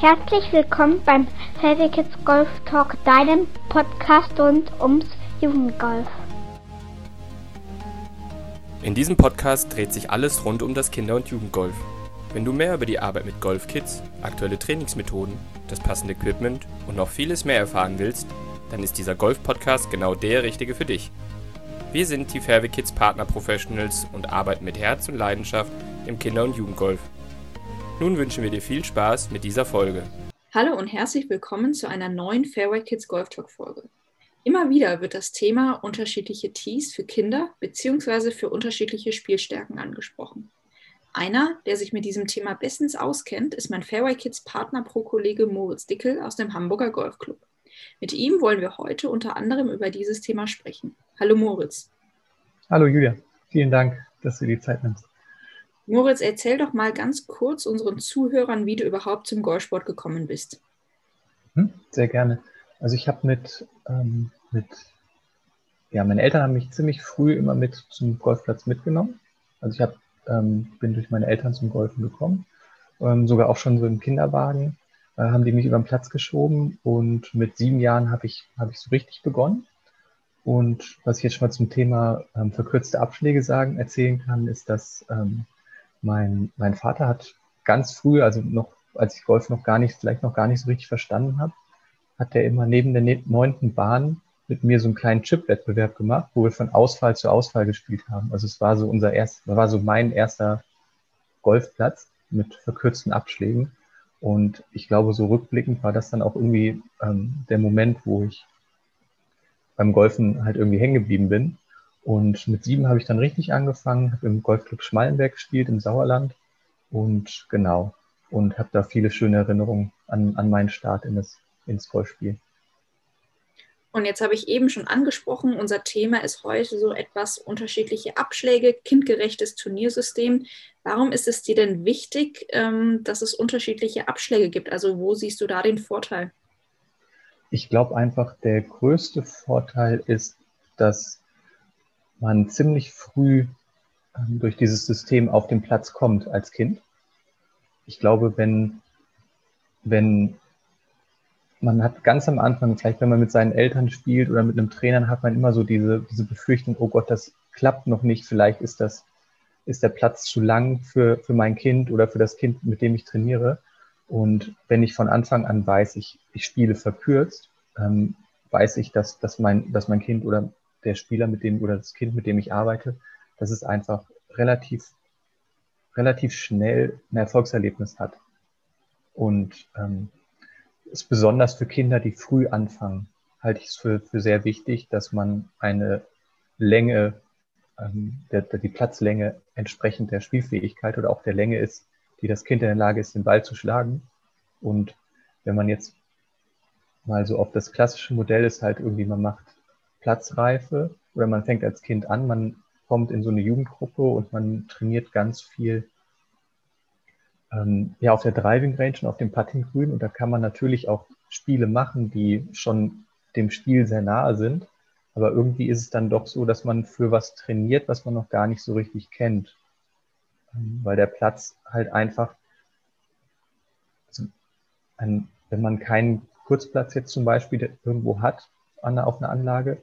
Herzlich willkommen beim Heavy Kids Golf Talk, deinem Podcast rund ums Jugendgolf. In diesem Podcast dreht sich alles rund um das Kinder- und Jugendgolf. Wenn du mehr über die Arbeit mit Golfkids, aktuelle Trainingsmethoden, das passende Equipment und noch vieles mehr erfahren willst, dann ist dieser Golf-Podcast genau der richtige für dich. Wir sind die Fairway Kids Partner Professionals und arbeiten mit Herz und Leidenschaft im Kinder- und Jugendgolf. Nun wünschen wir dir viel Spaß mit dieser Folge. Hallo und herzlich willkommen zu einer neuen Fairway Kids Golf Talk Folge. Immer wieder wird das Thema unterschiedliche Tees für Kinder bzw. für unterschiedliche Spielstärken angesprochen. Einer, der sich mit diesem Thema bestens auskennt, ist mein Fairway Kids Partner Pro-Kollege Moritz Dickel aus dem Hamburger Golfclub. Mit ihm wollen wir heute unter anderem über dieses Thema sprechen. Hallo Moritz. Hallo Julia, vielen Dank, dass du die Zeit nimmst. Moritz, erzähl doch mal ganz kurz unseren Zuhörern, wie du überhaupt zum Golfsport gekommen bist. Hm, sehr gerne. Also ich habe mit, ähm, mit, ja, meine Eltern haben mich ziemlich früh immer mit zum Golfplatz mitgenommen. Also ich hab, ähm, bin durch meine Eltern zum Golfen gekommen, ähm, sogar auch schon so im Kinderwagen äh, haben die mich über den Platz geschoben und mit sieben Jahren habe ich, hab ich so richtig begonnen. Und was ich jetzt schon mal zum Thema ähm, verkürzte Abschläge sagen, erzählen kann, ist, dass ähm, mein, mein Vater hat ganz früh, also noch, als ich Golf noch gar nicht, vielleicht noch gar nicht so richtig verstanden habe, hat er immer neben der ne-, neunten Bahn mit mir so einen kleinen Chip-Wettbewerb gemacht, wo wir von Ausfall zu Ausfall gespielt haben. Also es war so unser erster, war so mein erster Golfplatz mit verkürzten Abschlägen. Und ich glaube, so rückblickend war das dann auch irgendwie ähm, der Moment, wo ich beim Golfen halt irgendwie hängen geblieben bin und mit sieben habe ich dann richtig angefangen, habe im Golfclub Schmallenberg gespielt im Sauerland und genau, und habe da viele schöne Erinnerungen an, an meinen Start in das, ins Golfspiel. Und jetzt habe ich eben schon angesprochen, unser Thema ist heute so etwas unterschiedliche Abschläge, kindgerechtes Turniersystem. Warum ist es dir denn wichtig, ähm, dass es unterschiedliche Abschläge gibt? Also wo siehst du da den Vorteil? Ich glaube einfach, der größte Vorteil ist, dass man ziemlich früh ähm, durch dieses System auf den Platz kommt als Kind. Ich glaube, wenn, wenn man hat ganz am Anfang, vielleicht wenn man mit seinen Eltern spielt oder mit einem Trainer, hat man immer so diese, diese Befürchtung, oh Gott, das klappt noch nicht, vielleicht ist das, ist der Platz zu lang für, für mein Kind oder für das Kind, mit dem ich trainiere. Und wenn ich von Anfang an weiß, ich, ich spiele verkürzt, ähm, weiß ich, dass, dass, mein, dass mein Kind oder der Spieler, mit dem oder das Kind, mit dem ich arbeite, dass es einfach relativ, relativ schnell ein Erfolgserlebnis hat. Und ähm, ist besonders für Kinder, die früh anfangen, halte ich es für, für sehr wichtig, dass man eine Länge, ähm, der, der, die Platzlänge entsprechend der Spielfähigkeit oder auch der Länge ist, die das Kind in der Lage ist, den Ball zu schlagen. Und wenn man jetzt mal so auf das klassische Modell ist, halt irgendwie, man macht Platzreife oder man fängt als Kind an, man kommt in so eine Jugendgruppe und man trainiert ganz viel ähm, ja, auf der Driving Range und auf dem Putting Grün und da kann man natürlich auch Spiele machen, die schon dem Spiel sehr nahe sind. Aber irgendwie ist es dann doch so, dass man für was trainiert, was man noch gar nicht so richtig kennt. Ähm, weil der Platz halt einfach, also ein, wenn man keinen Kurzplatz jetzt zum Beispiel irgendwo hat an, auf einer Anlage,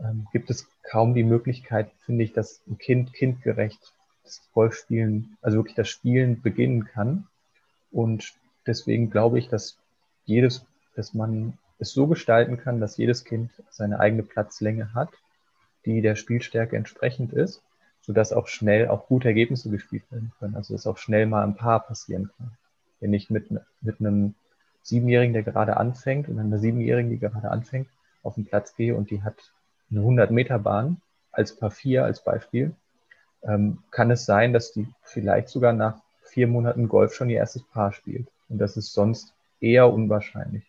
ähm, gibt es kaum die Möglichkeit, finde ich, dass ein Kind kindgerecht das Golfspielen, also wirklich das Spielen beginnen kann. Und deswegen glaube ich, dass jedes, dass man es so gestalten kann, dass jedes Kind seine eigene Platzlänge hat, die der Spielstärke entsprechend ist, sodass auch schnell auch gute Ergebnisse gespielt werden können. Also dass auch schnell mal ein Paar passieren kann. Wenn ich mit, mit einem Siebenjährigen, der gerade anfängt, und einer Siebenjährigen, die gerade anfängt, auf den Platz gehe und die hat eine 100 Meter Bahn als Paar 4 als Beispiel, ähm, kann es sein, dass die vielleicht sogar nach vier Monaten Golf schon ihr erstes Paar spielt. Und das ist sonst eher unwahrscheinlich.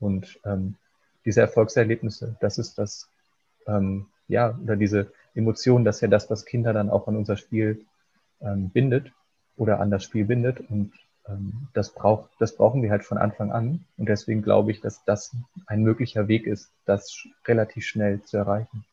Und ähm, diese Erfolgserlebnisse, das ist das, ähm, ja, oder diese Emotionen, das ist ja das, was Kinder dann auch an unser Spiel ähm, bindet oder an das Spiel bindet. Und das, braucht, das brauchen wir halt von Anfang an. Und deswegen glaube ich, dass das ein möglicher Weg ist, das relativ schnell zu erreichen.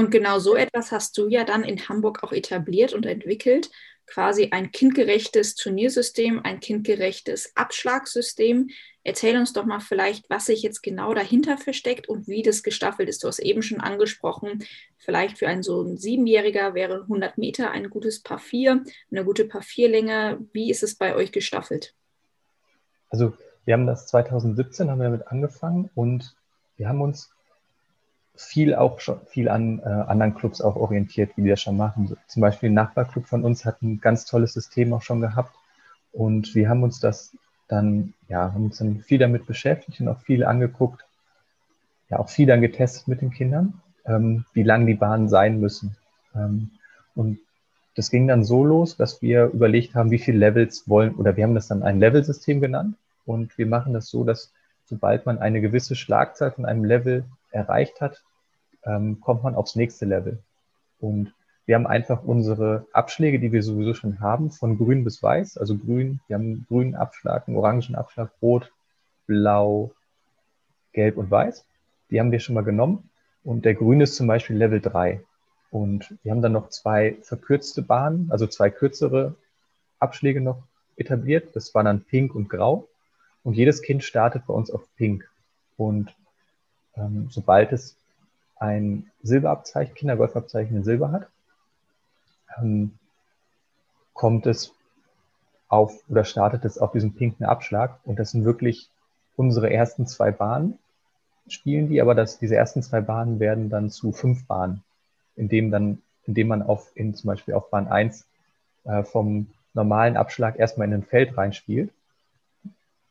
Und genau so etwas hast du ja dann in Hamburg auch etabliert und entwickelt. Quasi ein kindgerechtes Turniersystem, ein kindgerechtes Abschlagssystem. Erzähl uns doch mal vielleicht, was sich jetzt genau dahinter versteckt und wie das gestaffelt ist. Du hast eben schon angesprochen, vielleicht für einen so einen Siebenjähriger wäre 100 Meter ein gutes Paar 4, eine gute Paar 4 Länge. Wie ist es bei euch gestaffelt? Also wir haben das 2017 haben wir damit angefangen und wir haben uns viel auch schon viel an äh, anderen Clubs auch orientiert, wie wir das schon machen. Zum Beispiel ein Nachbarclub von uns hat ein ganz tolles System auch schon gehabt und wir haben uns das dann, ja, haben uns dann viel damit beschäftigt und auch viel angeguckt, ja, auch viel dann getestet mit den Kindern, ähm, wie lang die Bahnen sein müssen. Ähm, und das ging dann so los, dass wir überlegt haben, wie viele Levels wollen, oder wir haben das dann ein Level-System genannt und wir machen das so, dass sobald man eine gewisse Schlagzahl von einem Level erreicht hat, ähm, kommt man aufs nächste Level. Und wir haben einfach unsere Abschläge, die wir sowieso schon haben, von grün bis weiß, also grün, wir haben einen grünen Abschlag, einen orangen Abschlag, rot, blau, gelb und weiß. Die haben wir schon mal genommen. Und der grüne ist zum Beispiel Level 3. Und wir haben dann noch zwei verkürzte Bahnen, also zwei kürzere Abschläge noch etabliert. Das war dann pink und grau. Und jedes Kind startet bei uns auf pink. Und ähm, sobald es ein Silberabzeichen, Kindergolfabzeichen in Silber hat, ähm, kommt es auf oder startet es auf diesem pinken Abschlag. Und das sind wirklich unsere ersten zwei Bahnen, spielen die, aber das, diese ersten zwei Bahnen werden dann zu fünf Bahnen, indem dann, indem man auf, in, zum Beispiel auf Bahn 1 äh, vom normalen Abschlag erstmal in ein Feld reinspielt.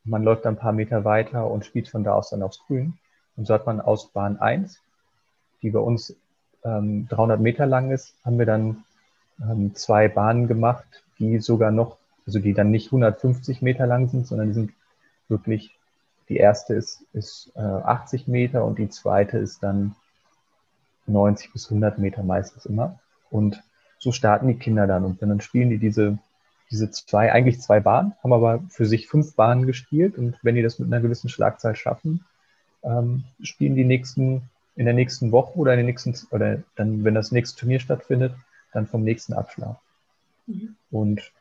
Man läuft dann ein paar Meter weiter und spielt von da aus dann aufs Grün. Und so hat man aus Bahn 1 die bei uns ähm, 300 Meter lang ist, haben wir dann ähm, zwei Bahnen gemacht, die sogar noch, also die dann nicht 150 Meter lang sind, sondern die sind wirklich, die erste ist, ist äh, 80 Meter und die zweite ist dann 90 bis 100 Meter meistens immer. Und so starten die Kinder dann und dann spielen die diese, diese zwei, eigentlich zwei Bahnen, haben aber für sich fünf Bahnen gespielt und wenn die das mit einer gewissen Schlagzahl schaffen, ähm, spielen die nächsten in der nächsten Woche oder in den nächsten, oder dann, wenn das nächste Turnier stattfindet, dann vom nächsten Abschlag. Mhm. Und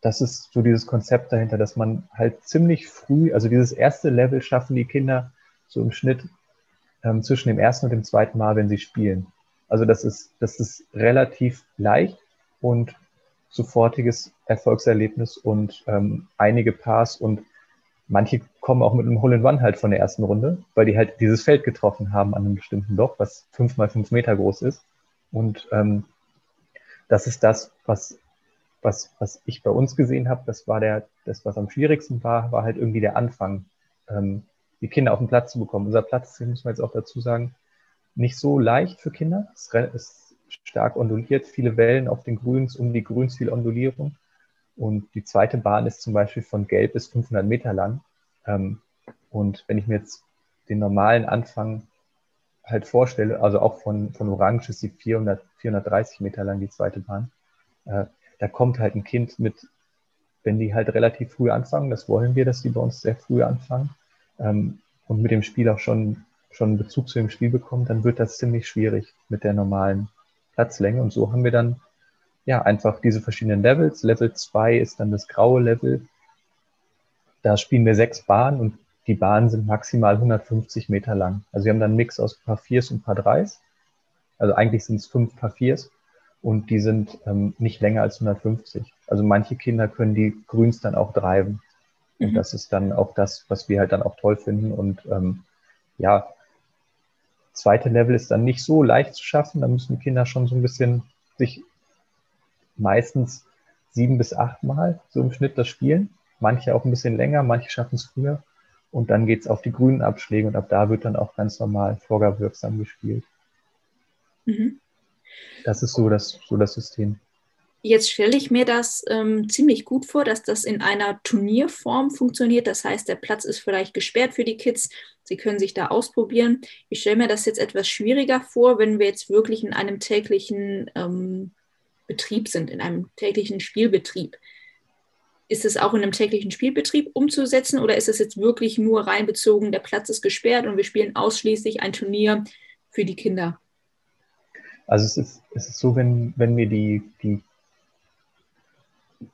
das ist so dieses Konzept dahinter, dass man halt ziemlich früh, also dieses erste Level schaffen die Kinder so im Schnitt ähm, zwischen dem ersten und dem zweiten Mal, wenn sie spielen. Also das ist, das ist relativ leicht und sofortiges Erfolgserlebnis und ähm, einige Pars und manche kommen auch mit einem Hole-in-One halt von der ersten Runde, weil die halt dieses Feld getroffen haben an einem bestimmten Loch, was fünf mal fünf Meter groß ist. Und ähm, das ist das, was, was, was ich bei uns gesehen habe. Das war der, das, was am schwierigsten war, war halt irgendwie der Anfang, ähm, die Kinder auf den Platz zu bekommen. Unser Platz, muss man jetzt auch dazu sagen, nicht so leicht für Kinder. Es ist stark onduliert, viele Wellen auf den Grüns, um die Grüns viel Ondulierung. Und die zweite Bahn ist zum Beispiel von gelb bis 500 Meter lang. Ähm, und wenn ich mir jetzt den normalen Anfang halt vorstelle, also auch von, von Orange ist die 400, 430 Meter lang, die zweite Bahn, äh, da kommt halt ein Kind mit, wenn die halt relativ früh anfangen, das wollen wir, dass die bei uns sehr früh anfangen ähm, und mit dem Spiel auch schon, schon einen Bezug zu dem Spiel bekommen, dann wird das ziemlich schwierig mit der normalen Platzlänge. Und so haben wir dann ja, einfach diese verschiedenen Levels. Level 2 ist dann das graue Level. Da spielen wir sechs Bahnen und die Bahnen sind maximal 150 Meter lang. Also wir haben dann einen Mix aus Paar 4s und Paar 3s. Also eigentlich sind es fünf Paar 4s und die sind ähm, nicht länger als 150. Also manche Kinder können die Grüns dann auch treiben. Und mhm. das ist dann auch das, was wir halt dann auch toll finden. Und ähm, ja, zweite Level ist dann nicht so leicht zu schaffen. Da müssen die Kinder schon so ein bisschen sich meistens sieben bis acht Mal so im Schnitt das Spielen. Manche auch ein bisschen länger, manche schaffen es früher. Und dann geht es auf die grünen Abschläge und ab da wird dann auch ganz normal vorgabwirksam gespielt. Mhm. Das ist so das, so das System. Jetzt stelle ich mir das ähm, ziemlich gut vor, dass das in einer Turnierform funktioniert. Das heißt, der Platz ist vielleicht gesperrt für die Kids. Sie können sich da ausprobieren. Ich stelle mir das jetzt etwas schwieriger vor, wenn wir jetzt wirklich in einem täglichen ähm, Betrieb sind, in einem täglichen Spielbetrieb. Ist es auch in einem täglichen Spielbetrieb umzusetzen oder ist es jetzt wirklich nur reinbezogen, der Platz ist gesperrt und wir spielen ausschließlich ein Turnier für die Kinder? Also es ist, es ist so, wenn, wenn mir die, die,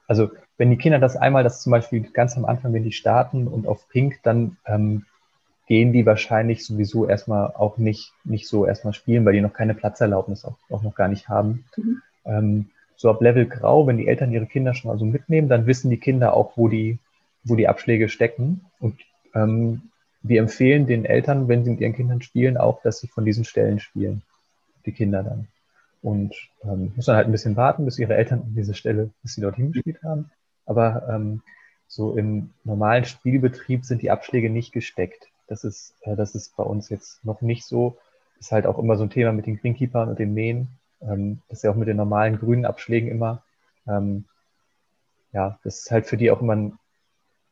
also wenn die Kinder das einmal, das zum Beispiel ganz am Anfang, wenn die starten und auf Pink, dann ähm, gehen die wahrscheinlich sowieso erstmal auch nicht, nicht so erstmal spielen, weil die noch keine Platzerlaubnis auch, auch noch gar nicht haben. Mhm. Ähm, so ab Level Grau, wenn die Eltern ihre Kinder schon mal so mitnehmen, dann wissen die Kinder auch, wo die, wo die Abschläge stecken. Und ähm, wir empfehlen den Eltern, wenn sie mit ihren Kindern spielen, auch, dass sie von diesen Stellen spielen, die Kinder dann. Und ähm, muss dann halt ein bisschen warten, bis ihre Eltern an diese Stelle, bis sie dorthin gespielt haben. Aber ähm, so im normalen Spielbetrieb sind die Abschläge nicht gesteckt. Das ist, äh, das ist bei uns jetzt noch nicht so. Ist halt auch immer so ein Thema mit den Greenkeepern und den Mähen. Ähm, das ist ja auch mit den normalen grünen Abschlägen immer. Ähm, ja, das ist halt für die auch immer ein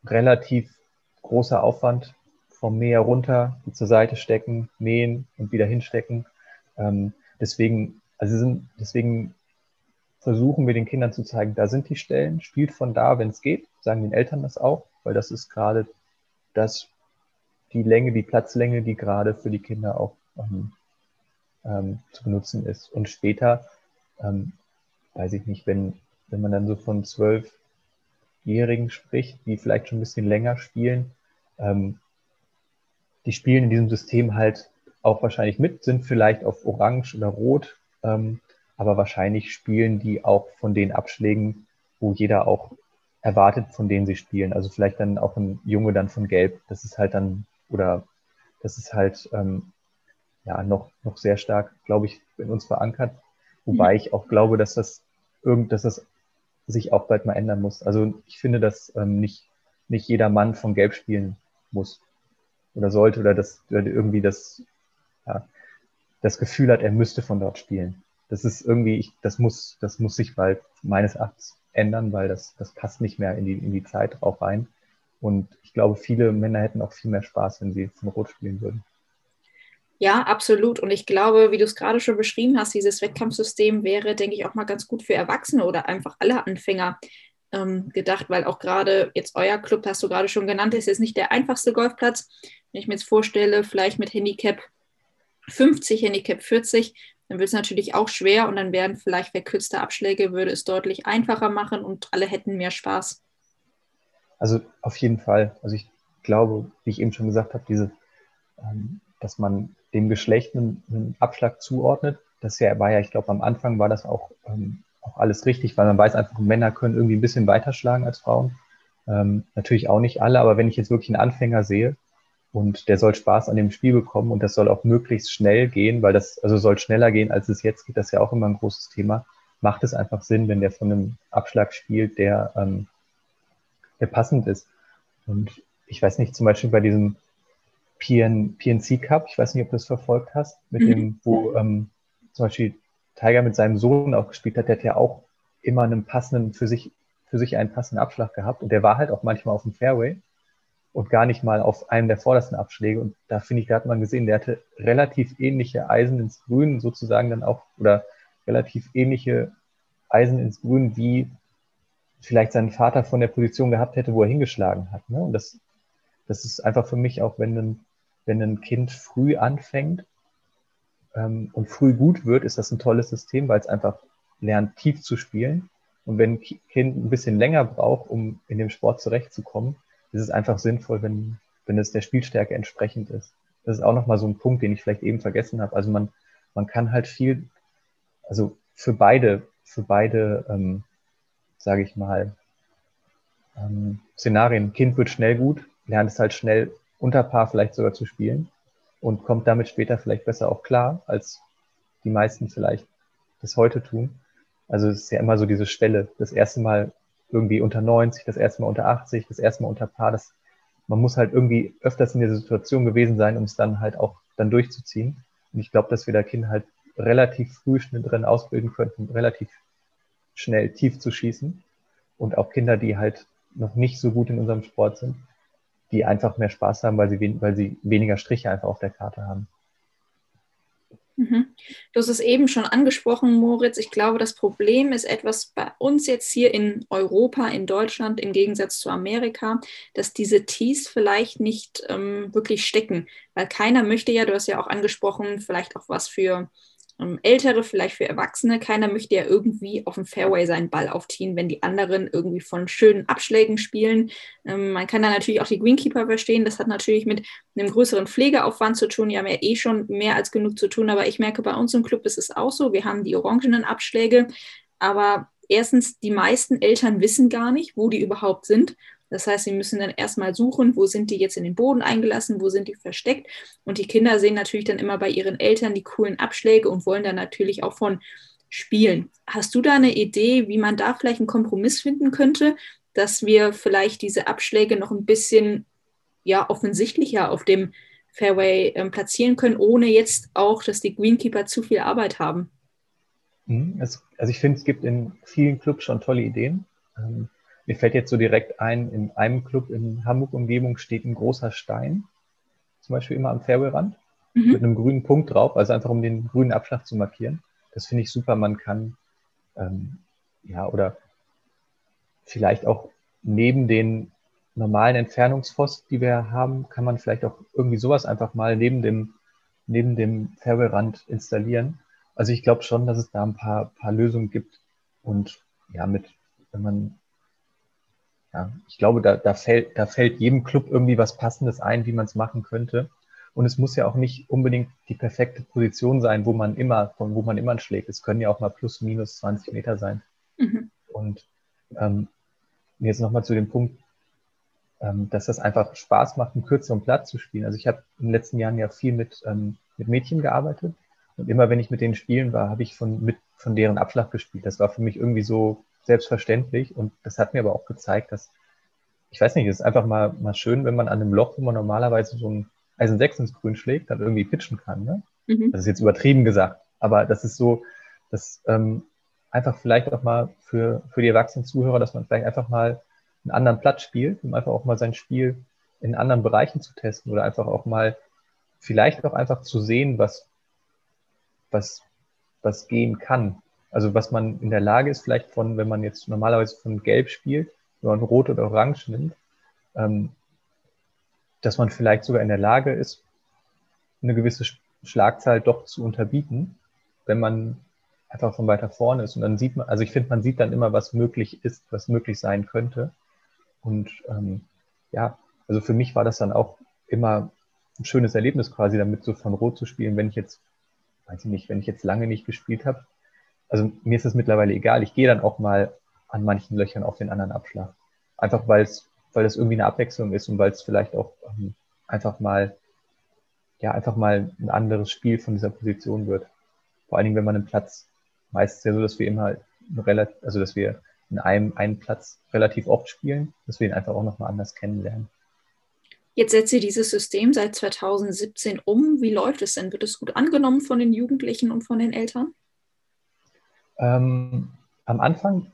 relativ großer Aufwand. Vom Mäher runter, die zur Seite stecken, mähen und wieder hinstecken. Ähm, deswegen, also sind, deswegen versuchen wir den Kindern zu zeigen, da sind die Stellen, spielt von da, wenn es geht, sagen den Eltern das auch, weil das ist gerade das, die Länge, die Platzlänge, die gerade für die Kinder auch ähm, ähm, zu benutzen ist. Und später, ähm, weiß ich nicht, wenn, wenn man dann so von zwölfjährigen spricht, die vielleicht schon ein bisschen länger spielen, ähm, die spielen in diesem System halt auch wahrscheinlich mit, sind vielleicht auf Orange oder Rot, ähm, aber wahrscheinlich spielen die auch von den Abschlägen, wo jeder auch erwartet, von denen sie spielen. Also vielleicht dann auch ein Junge dann von Gelb. Das ist halt dann, oder das ist halt ähm, ja noch, noch sehr stark, glaube ich, in uns verankert. Wobei mhm. ich auch glaube, dass das irgend, dass das sich auch bald mal ändern muss. Also ich finde, dass ähm, nicht, nicht jeder Mann von Gelb spielen muss oder sollte oder das oder irgendwie das, ja, das Gefühl hat, er müsste von dort spielen. Das ist irgendwie, ich, das muss, das muss sich bald meines Erachtens ändern, weil das, das passt nicht mehr in die, in die Zeit drauf rein. Und ich glaube, viele Männer hätten auch viel mehr Spaß, wenn sie von Rot spielen würden. Ja, absolut. Und ich glaube, wie du es gerade schon beschrieben hast, dieses Wettkampfsystem wäre, denke ich, auch mal ganz gut für Erwachsene oder einfach alle Anfänger ähm, gedacht, weil auch gerade jetzt euer Club, hast du gerade schon genannt, ist jetzt nicht der einfachste Golfplatz. Wenn ich mir jetzt vorstelle, vielleicht mit Handicap 50, Handicap 40, dann wird es natürlich auch schwer und dann wären vielleicht verkürzte Abschläge, würde es deutlich einfacher machen und alle hätten mehr Spaß. Also auf jeden Fall. Also ich glaube, wie ich eben schon gesagt habe, diese, ähm, dass man dem Geschlecht einen, einen Abschlag zuordnet. Das ja, war ja, ich glaube, am Anfang war das auch, ähm, auch alles richtig, weil man weiß einfach, Männer können irgendwie ein bisschen weiterschlagen als Frauen. Ähm, natürlich auch nicht alle, aber wenn ich jetzt wirklich einen Anfänger sehe und der soll Spaß an dem Spiel bekommen und das soll auch möglichst schnell gehen, weil das, also soll schneller gehen, als es jetzt geht, das ist ja auch immer ein großes Thema, macht es einfach Sinn, wenn der von einem Abschlag spielt, der, ähm, der passend ist. Und ich weiß nicht, zum Beispiel bei diesem PN, PNC Cup, ich weiß nicht, ob du das verfolgt hast, mit mhm. dem, wo ähm, zum Beispiel Tiger mit seinem Sohn auch gespielt hat, der hat ja auch immer einen passenden, für sich, für sich einen passenden Abschlag gehabt und der war halt auch manchmal auf dem Fairway und gar nicht mal auf einem der vordersten Abschläge. Und da finde ich, da hat man gesehen, der hatte relativ ähnliche Eisen ins Grün sozusagen dann auch, oder relativ ähnliche Eisen ins Grün, wie vielleicht sein Vater von der Position gehabt hätte, wo er hingeschlagen hat. Ne? Und das, das ist einfach für mich auch, wenn ein wenn ein Kind früh anfängt ähm, und früh gut wird, ist das ein tolles System, weil es einfach lernt, tief zu spielen. Und wenn ein Kind ein bisschen länger braucht, um in dem Sport zurechtzukommen, ist es einfach sinnvoll, wenn, wenn es der Spielstärke entsprechend ist. Das ist auch nochmal so ein Punkt, den ich vielleicht eben vergessen habe. Also man, man kann halt viel, also für beide, für beide, ähm, sage ich mal, ähm, Szenarien. Kind wird schnell gut, lernt es halt schnell unter Paar vielleicht sogar zu spielen und kommt damit später vielleicht besser auch klar, als die meisten vielleicht das heute tun. Also es ist ja immer so diese Schwelle, das erste Mal irgendwie unter 90, das erste Mal unter 80, das erste Mal unter Paar. Das, man muss halt irgendwie öfters in der Situation gewesen sein, um es dann halt auch dann durchzuziehen. Und ich glaube, dass wir da Kinder halt relativ früh schnell drin ausbilden könnten, relativ schnell tief zu schießen. Und auch Kinder, die halt noch nicht so gut in unserem Sport sind, die einfach mehr Spaß haben, weil sie, weil sie weniger Striche einfach auf der Karte haben. Mhm. Du hast es eben schon angesprochen, Moritz. Ich glaube, das Problem ist etwas bei uns jetzt hier in Europa, in Deutschland, im Gegensatz zu Amerika, dass diese Tees vielleicht nicht ähm, wirklich stecken. Weil keiner möchte ja, du hast ja auch angesprochen, vielleicht auch was für Ältere, vielleicht für Erwachsene. Keiner möchte ja irgendwie auf dem Fairway seinen Ball aufziehen, wenn die anderen irgendwie von schönen Abschlägen spielen. Ähm, man kann da natürlich auch die Greenkeeper verstehen. Das hat natürlich mit einem größeren Pflegeaufwand zu tun. Die haben ja eh schon mehr als genug zu tun. Aber ich merke, bei uns im Club ist es auch so. Wir haben die orangenen Abschläge. Aber erstens, die meisten Eltern wissen gar nicht, wo die überhaupt sind. Das heißt, sie müssen dann erstmal suchen, wo sind die jetzt in den Boden eingelassen, wo sind die versteckt. Und die Kinder sehen natürlich dann immer bei ihren Eltern die coolen Abschläge und wollen dann natürlich auch von spielen. Hast du da eine Idee, wie man da vielleicht einen Kompromiss finden könnte, dass wir vielleicht diese Abschläge noch ein bisschen ja offensichtlicher auf dem Fairway ähm, platzieren können, ohne jetzt auch, dass die Greenkeeper zu viel Arbeit haben? Mhm, also ich finde, es gibt in vielen Clubs schon tolle Ideen. Ähm, mir fällt jetzt so direkt ein, in einem Club in Hamburg-Umgebung steht ein großer Stein, zum Beispiel immer am Fairwayrand, mhm. mit einem grünen Punkt drauf, also einfach um den grünen Abschlag zu markieren. Das finde ich super. Man kann, ähm, ja, oder vielleicht auch neben den normalen Entfernungspfosten, die wir haben, kann man vielleicht auch irgendwie sowas einfach mal neben dem, neben dem Fairwayrand installieren. Also ich glaube schon, dass es da ein paar, paar Lösungen gibt. Und ja, mit, wenn man ja, ich glaube, da, da, fällt, da fällt jedem Club irgendwie was Passendes ein, wie man es machen könnte. Und es muss ja auch nicht unbedingt die perfekte Position sein, wo man immer, von wo man immer schlägt. Es können ja auch mal plus, minus 20 Meter sein. Mhm. Und ähm, jetzt nochmal zu dem Punkt, ähm, dass das einfach Spaß macht, einen kürzeren Platz zu spielen. Also ich habe in den letzten Jahren ja viel mit, ähm, mit Mädchen gearbeitet. Und immer wenn ich mit denen spielen war, habe ich von, mit, von deren Abschlag gespielt. Das war für mich irgendwie so selbstverständlich. Und das hat mir aber auch gezeigt, dass, ich weiß nicht, es ist einfach mal, mal schön, wenn man an einem Loch, wo man normalerweise so ein Eisen 6 ins Grün schlägt, dann irgendwie pitchen kann. Ne? Mhm. Das ist jetzt übertrieben gesagt. Aber das ist so, dass ähm, einfach vielleicht auch mal für, für die erwachsenen Zuhörer, dass man vielleicht einfach mal einen anderen Platz spielt, um einfach auch mal sein Spiel in anderen Bereichen zu testen oder einfach auch mal vielleicht auch einfach zu sehen, was, was, was gehen kann. Also was man in der Lage ist, vielleicht von, wenn man jetzt normalerweise von Gelb spielt, wenn man Rot oder Orange nimmt, ähm, dass man vielleicht sogar in der Lage ist, eine gewisse Schlagzahl doch zu unterbieten, wenn man einfach von weiter vorne ist. Und dann sieht man, also ich finde, man sieht dann immer, was möglich ist, was möglich sein könnte. Und ähm, ja, also für mich war das dann auch immer ein schönes Erlebnis quasi damit so von Rot zu spielen, wenn ich jetzt, weiß ich nicht, wenn ich jetzt lange nicht gespielt habe, also mir ist es mittlerweile egal. Ich gehe dann auch mal an manchen Löchern auf den anderen Abschlag. Einfach weil es, weil es irgendwie eine Abwechslung ist und weil es vielleicht auch ähm, einfach mal, ja, einfach mal ein anderes Spiel von dieser Position wird. Vor allen Dingen, wenn man einen Platz, meistens ja so, dass wir immer relativ, also dass wir in einem einen Platz relativ oft spielen, dass wir ihn einfach auch nochmal anders kennenlernen. Jetzt setzt ihr dieses System seit 2017 um. Wie läuft es denn? Wird es gut angenommen von den Jugendlichen und von den Eltern? Ähm, am Anfang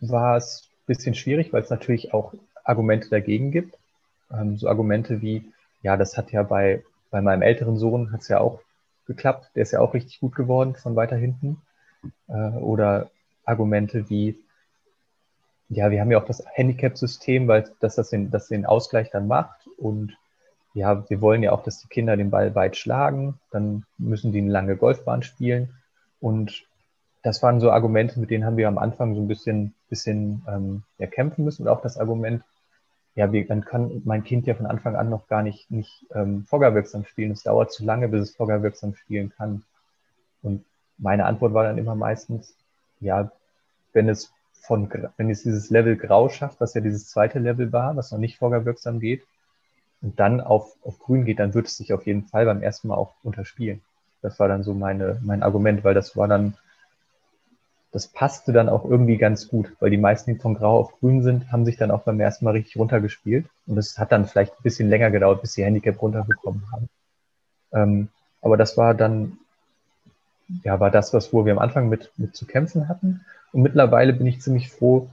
war es ein bisschen schwierig, weil es natürlich auch Argumente dagegen gibt. Ähm, so Argumente wie, ja, das hat ja bei, bei meinem älteren Sohn hat es ja auch geklappt, der ist ja auch richtig gut geworden von weiter hinten. Äh, oder Argumente wie, ja, wir haben ja auch das Handicap-System, weil das, das, den, das den Ausgleich dann macht. Und ja, wir wollen ja auch, dass die Kinder den Ball weit schlagen. Dann müssen die eine lange Golfbahn spielen. Und das waren so Argumente, mit denen haben wir am Anfang so ein bisschen, bisschen ähm, ja, kämpfen müssen. Und auch das Argument, ja, wie, dann kann mein Kind ja von Anfang an noch gar nicht, nicht ähm, vorgabwirksam spielen. Es dauert zu lange, bis es vorgabwirksam spielen kann. Und meine Antwort war dann immer meistens, ja, wenn es von, wenn es dieses Level Grau schafft, was ja dieses zweite Level war, was noch nicht vorgabwirksam geht, und dann auf, auf Grün geht, dann wird es sich auf jeden Fall beim ersten Mal auch unterspielen. Das war dann so meine, mein Argument, weil das war dann das passte dann auch irgendwie ganz gut, weil die meisten, die von Grau auf Grün sind, haben sich dann auch beim ersten Mal richtig runtergespielt. Und es hat dann vielleicht ein bisschen länger gedauert, bis sie Handicap runterbekommen haben. Ähm, aber das war dann, ja, war das, was wo wir am Anfang mit, mit zu kämpfen hatten. Und mittlerweile bin ich ziemlich froh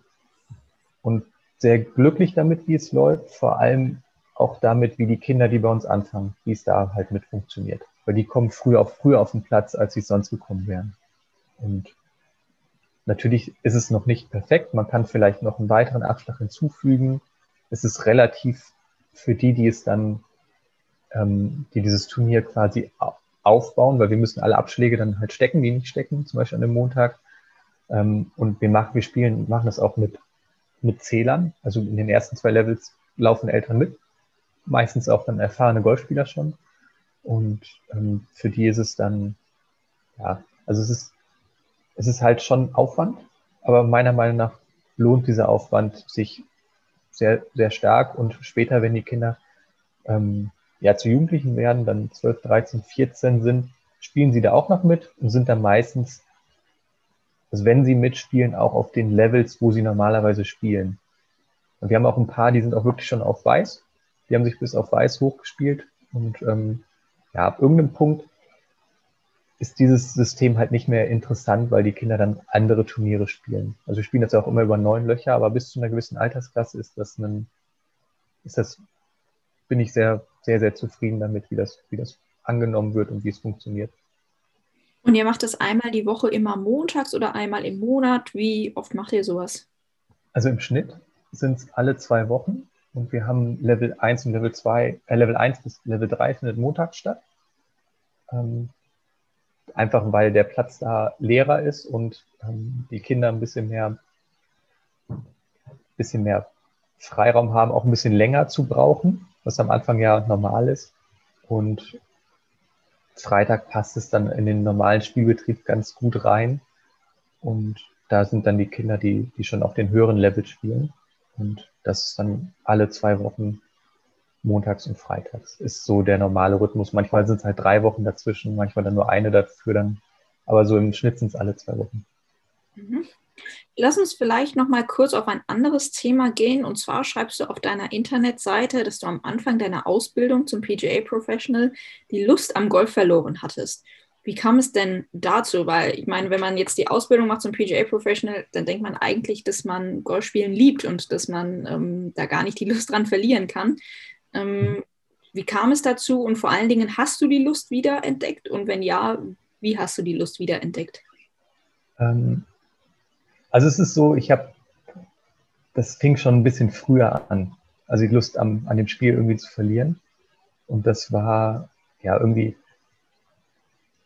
und sehr glücklich damit, wie es läuft. Vor allem auch damit, wie die Kinder, die bei uns anfangen, wie es da halt mit funktioniert. Weil die kommen früher auf, früher auf den Platz, als sie sonst gekommen wären. Und Natürlich ist es noch nicht perfekt. Man kann vielleicht noch einen weiteren Abschlag hinzufügen. Es ist relativ für die, die es dann, ähm, die dieses Turnier quasi aufbauen, weil wir müssen alle Abschläge dann halt stecken, die nicht stecken, zum Beispiel an dem Montag. Ähm, und wir machen, wir spielen, machen das auch mit, mit Zählern. Also in den ersten zwei Levels laufen Eltern mit. Meistens auch dann erfahrene Golfspieler schon. Und ähm, für die ist es dann, ja, also es ist, es ist halt schon Aufwand, aber meiner Meinung nach lohnt dieser Aufwand sich sehr, sehr stark. Und später, wenn die Kinder ähm, ja zu Jugendlichen werden, dann 12, 13, 14 sind, spielen sie da auch noch mit und sind dann meistens, also wenn sie mitspielen, auch auf den Levels, wo sie normalerweise spielen. Und wir haben auch ein paar, die sind auch wirklich schon auf Weiß. Die haben sich bis auf Weiß hochgespielt. Und ähm, ja, ab irgendeinem Punkt ist dieses System halt nicht mehr interessant, weil die Kinder dann andere Turniere spielen. Also wir spielen das auch immer über neun Löcher, aber bis zu einer gewissen Altersklasse ist das ein, ist das, bin ich sehr, sehr, sehr zufrieden damit, wie das, wie das angenommen wird und wie es funktioniert. Und ihr macht das einmal die Woche immer montags oder einmal im Monat? Wie oft macht ihr sowas? Also im Schnitt sind es alle zwei Wochen und wir haben Level 1 und Level 2, äh, Level 1 bis Level 3 findet montags statt. Ähm, einfach weil der Platz da leerer ist und ähm, die Kinder ein bisschen mehr, bisschen mehr Freiraum haben, auch ein bisschen länger zu brauchen, was am Anfang ja normal ist. Und Freitag passt es dann in den normalen Spielbetrieb ganz gut rein. Und da sind dann die Kinder, die, die schon auf den höheren Level spielen. Und das ist dann alle zwei Wochen montags und freitags. Ist so der normale Rhythmus. Manchmal sind es halt drei Wochen dazwischen, manchmal dann nur eine dafür dann. Aber so im Schnitt sind es alle zwei Wochen. Mhm. Lass uns vielleicht noch mal kurz auf ein anderes Thema gehen. Und zwar schreibst du auf deiner Internetseite, dass du am Anfang deiner Ausbildung zum PGA Professional die Lust am Golf verloren hattest. Wie kam es denn dazu? Weil ich meine, wenn man jetzt die Ausbildung macht zum PGA Professional, dann denkt man eigentlich, dass man Golfspielen liebt und dass man ähm, da gar nicht die Lust dran verlieren kann. Ähm, wie kam es dazu und vor allen Dingen, hast du die Lust wieder entdeckt? Und wenn ja, wie hast du die Lust wieder entdeckt? Ähm, also es ist so, ich habe, das fing schon ein bisschen früher an, also die Lust am, an dem Spiel irgendwie zu verlieren. Und das war ja irgendwie,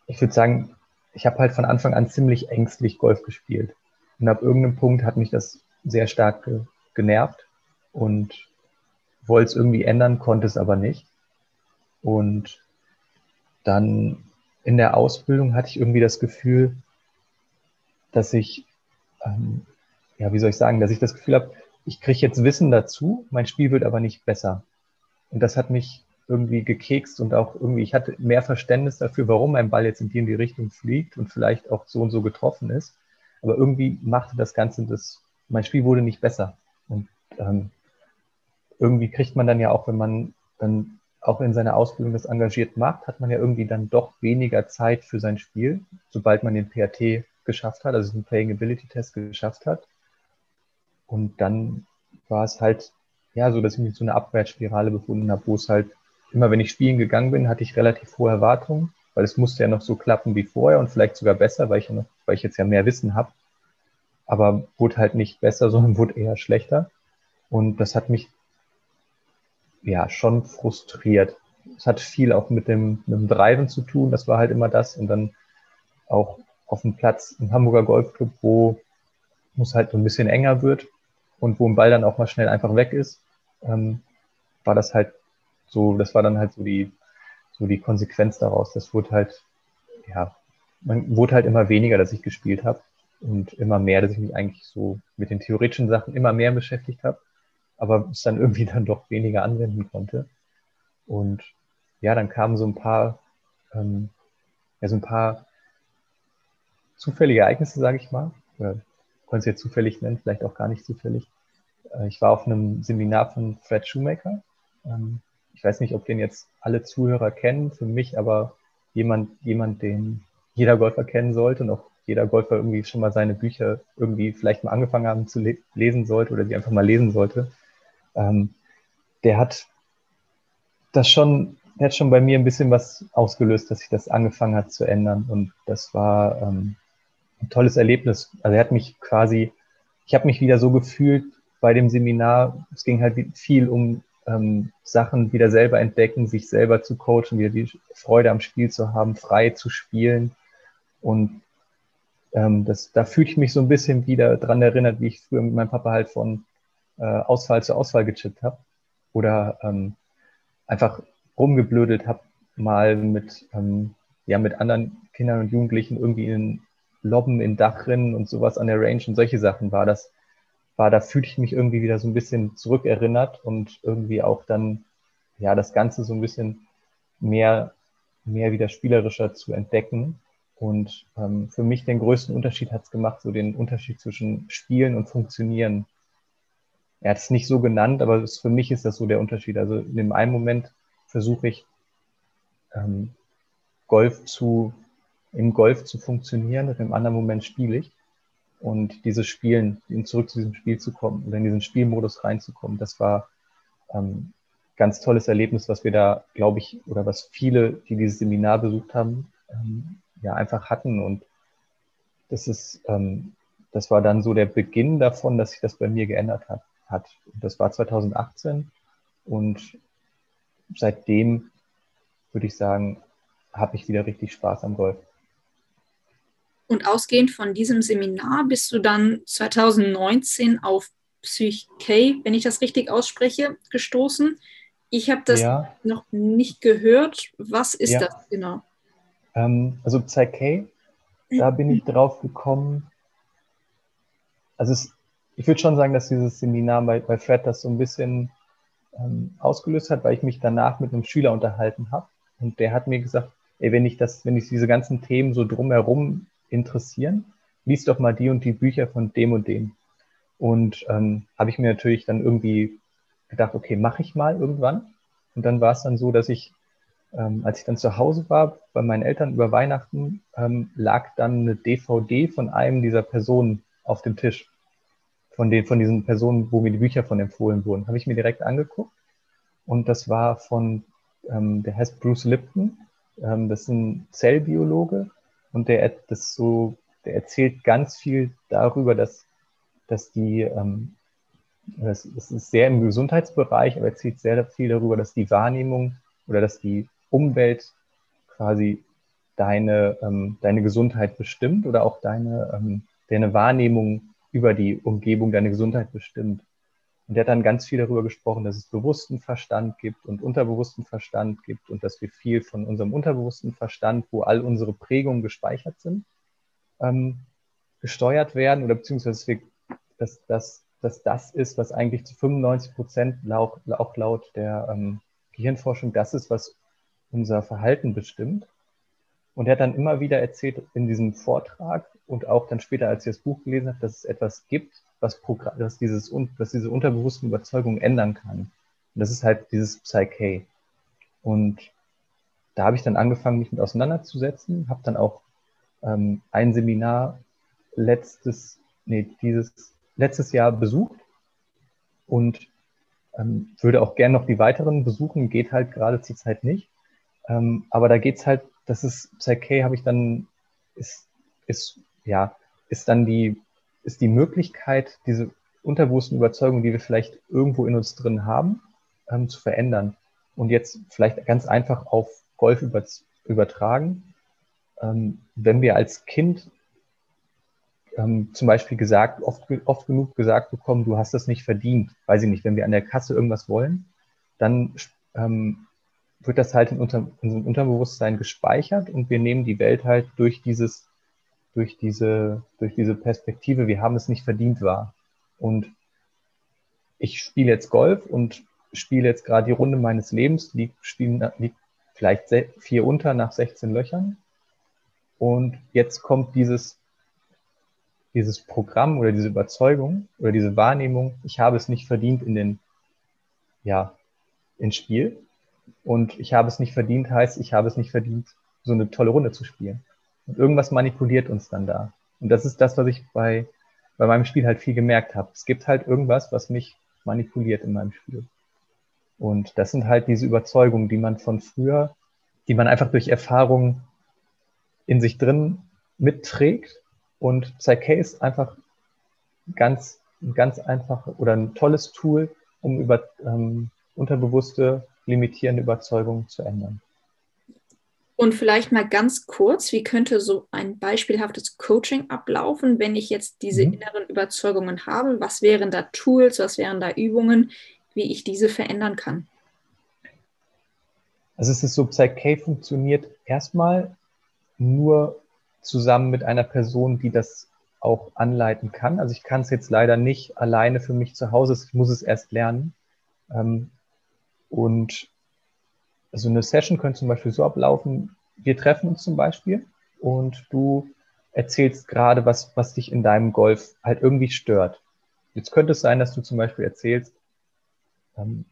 ich würde sagen, ich habe halt von Anfang an ziemlich ängstlich Golf gespielt. Und ab irgendeinem Punkt hat mich das sehr stark ge genervt. Und wollte es irgendwie ändern, konnte es aber nicht. Und dann in der Ausbildung hatte ich irgendwie das Gefühl, dass ich, ähm, ja, wie soll ich sagen, dass ich das Gefühl habe, ich kriege jetzt Wissen dazu, mein Spiel wird aber nicht besser. Und das hat mich irgendwie gekekst und auch irgendwie, ich hatte mehr Verständnis dafür, warum mein Ball jetzt in die in die Richtung fliegt und vielleicht auch so und so getroffen ist. Aber irgendwie machte das Ganze das, mein Spiel wurde nicht besser. Und ähm, irgendwie kriegt man dann ja auch, wenn man dann auch in seiner Ausbildung das engagiert macht, hat man ja irgendwie dann doch weniger Zeit für sein Spiel, sobald man den PAT geschafft hat, also den Playing Ability Test geschafft hat. Und dann war es halt, ja, so, dass ich mich so eine Abwärtsspirale befunden habe, wo es halt immer, wenn ich spielen gegangen bin, hatte ich relativ hohe Erwartungen, weil es musste ja noch so klappen wie vorher und vielleicht sogar besser, weil ich, ja noch, weil ich jetzt ja mehr Wissen habe. Aber wurde halt nicht besser, sondern wurde eher schlechter. Und das hat mich ja, schon frustriert. Es hat viel auch mit dem, mit dem Driven zu tun, das war halt immer das. Und dann auch auf dem Platz im Hamburger Golfclub, wo es halt so ein bisschen enger wird und wo ein Ball dann auch mal schnell einfach weg ist, ähm, war das halt so, das war dann halt so die, so die Konsequenz daraus. Das wurde halt, ja, man wurde halt immer weniger, dass ich gespielt habe und immer mehr, dass ich mich eigentlich so mit den theoretischen Sachen immer mehr beschäftigt habe aber es dann irgendwie dann doch weniger anwenden konnte. Und ja, dann kamen so ein paar, ähm, ja, so ein paar zufällige Ereignisse, sage ich mal. Oder konnte es jetzt zufällig nennen, vielleicht auch gar nicht zufällig. Äh, ich war auf einem Seminar von Fred Shoemaker. Ähm, ich weiß nicht, ob den jetzt alle Zuhörer kennen, für mich aber jemand, jemand, den jeder Golfer kennen sollte und auch jeder Golfer irgendwie schon mal seine Bücher irgendwie vielleicht mal angefangen haben zu le lesen sollte oder die einfach mal lesen sollte ähm, der hat das schon, der hat schon bei mir ein bisschen was ausgelöst, dass sich das angefangen hat zu ändern. Und das war ähm, ein tolles Erlebnis. Also er hat mich quasi, ich habe mich wieder so gefühlt bei dem Seminar. Es ging halt viel um ähm, Sachen wieder selber entdecken, sich selber zu coachen, wieder die Freude am Spiel zu haben, frei zu spielen. Und ähm, das, da fühle ich mich so ein bisschen wieder dran erinnert, wie ich früher mit meinem Papa halt von äh, Auswahl zu Auswahl gechippt habe. Oder ähm, einfach rumgeblödelt habe, mal mit, ähm, ja, mit anderen Kindern und Jugendlichen irgendwie in Lobben, in Dachrinnen und sowas an der Range und solche Sachen war das, war, da fühlte ich mich irgendwie wieder so ein bisschen zurückerinnert und irgendwie auch dann, ja, das Ganze so ein bisschen mehr, mehr wieder spielerischer zu entdecken. Und ähm, für mich den größten Unterschied hat es gemacht, so den Unterschied zwischen Spielen und Funktionieren. Er hat es nicht so genannt, aber es, für mich ist das so der Unterschied. Also in dem einen Moment versuche ich, ähm, Golf zu, im Golf zu funktionieren und im anderen Moment spiele ich. Und dieses Spielen, zurück zu diesem Spiel zu kommen oder in diesen Spielmodus reinzukommen, das war ähm, ganz tolles Erlebnis, was wir da, glaube ich, oder was viele, die dieses Seminar besucht haben, ähm, ja einfach hatten. Und das ist, ähm, das war dann so der Beginn davon, dass sich das bei mir geändert hat. Hat. Das war 2018 und seitdem würde ich sagen, habe ich wieder richtig Spaß am Golf. Und ausgehend von diesem Seminar bist du dann 2019 auf Psyche, wenn ich das richtig ausspreche, gestoßen. Ich habe das ja. noch nicht gehört. Was ist ja. das genau? Ähm, also Psyche, da bin ich drauf gekommen. Also es, ich würde schon sagen, dass dieses Seminar bei, bei Fred das so ein bisschen ähm, ausgelöst hat, weil ich mich danach mit einem Schüler unterhalten habe. Und der hat mir gesagt, ey, wenn ich das, wenn ich diese ganzen Themen so drumherum interessieren, lies doch mal die und die Bücher von dem und dem. Und ähm, habe ich mir natürlich dann irgendwie gedacht, okay, mache ich mal irgendwann. Und dann war es dann so, dass ich, ähm, als ich dann zu Hause war bei meinen Eltern über Weihnachten, ähm, lag dann eine DVD von einem dieser Personen auf dem Tisch. Von, den, von diesen Personen, wo mir die Bücher von empfohlen wurden. Habe ich mir direkt angeguckt. Und das war von, ähm, der heißt Bruce Lipton. Ähm, das ist ein Zellbiologe und der, das so, der erzählt ganz viel darüber, dass, dass die, ähm, das, das ist sehr im Gesundheitsbereich, aber erzählt sehr viel darüber, dass die Wahrnehmung oder dass die Umwelt quasi deine, ähm, deine Gesundheit bestimmt oder auch deine, ähm, deine Wahrnehmung über die Umgebung, deine Gesundheit bestimmt. Und der hat dann ganz viel darüber gesprochen, dass es bewussten Verstand gibt und unterbewussten Verstand gibt und dass wir viel von unserem unterbewussten Verstand, wo all unsere Prägungen gespeichert sind, ähm, gesteuert werden oder beziehungsweise wir, dass, dass, dass das ist, was eigentlich zu 95 Prozent auch, auch laut der ähm, Gehirnforschung das ist, was unser Verhalten bestimmt. Und er hat dann immer wieder erzählt in diesem Vortrag und auch dann später, als ich das Buch gelesen habe, dass es etwas gibt, was, was, dieses, was diese unterbewussten Überzeugungen ändern kann. Und das ist halt dieses Psyche. Und da habe ich dann angefangen, mich mit auseinanderzusetzen, habe dann auch ähm, ein Seminar letztes, nee, dieses letztes Jahr besucht und ähm, würde auch gern noch die weiteren besuchen, geht halt gerade zur Zeit nicht. Ähm, aber da geht's halt, das ist Psyche, habe ich dann, ist, ist, ja, ist dann die ist die Möglichkeit, diese unterbewussten Überzeugungen, die wir vielleicht irgendwo in uns drin haben, ähm, zu verändern. Und jetzt vielleicht ganz einfach auf Golf über, übertragen. Ähm, wenn wir als Kind ähm, zum Beispiel gesagt, oft, oft genug gesagt bekommen, du hast das nicht verdient, weiß ich nicht, wenn wir an der Kasse irgendwas wollen, dann ähm, wird das halt in, unserem Unterbewusstsein gespeichert und wir nehmen die Welt halt durch dieses durch diese, durch diese Perspektive, wir haben es nicht verdient wahr. Und ich spiele jetzt Golf und spiele jetzt gerade die Runde meines Lebens, liegt, liegt vielleicht vier unter nach 16 Löchern. Und jetzt kommt dieses, dieses Programm oder diese Überzeugung oder diese Wahrnehmung, ich habe es nicht verdient in den, ja, ins Spiel. Und ich habe es nicht verdient heißt, ich habe es nicht verdient, so eine tolle Runde zu spielen. Und irgendwas manipuliert uns dann da. Und das ist das, was ich bei, bei meinem Spiel halt viel gemerkt habe. Es gibt halt irgendwas, was mich manipuliert in meinem Spiel. Und das sind halt diese Überzeugungen, die man von früher, die man einfach durch Erfahrung in sich drin mitträgt. Und Psyche ist einfach ganz, ganz einfach oder ein tolles Tool, um über, ähm, unterbewusste limitierende Überzeugungen zu ändern. Und vielleicht mal ganz kurz, wie könnte so ein beispielhaftes Coaching ablaufen, wenn ich jetzt diese mhm. inneren Überzeugungen habe? Was wären da Tools, was wären da Übungen, wie ich diese verändern kann? Also es ist so, Psyche funktioniert erstmal nur zusammen mit einer Person, die das auch anleiten kann. Also ich kann es jetzt leider nicht alleine für mich zu Hause, ich muss es erst lernen. Ähm, und also eine Session könnte zum Beispiel so ablaufen, wir treffen uns zum Beispiel und du erzählst gerade, was, was dich in deinem Golf halt irgendwie stört. Jetzt könnte es sein, dass du zum Beispiel erzählst, ähm,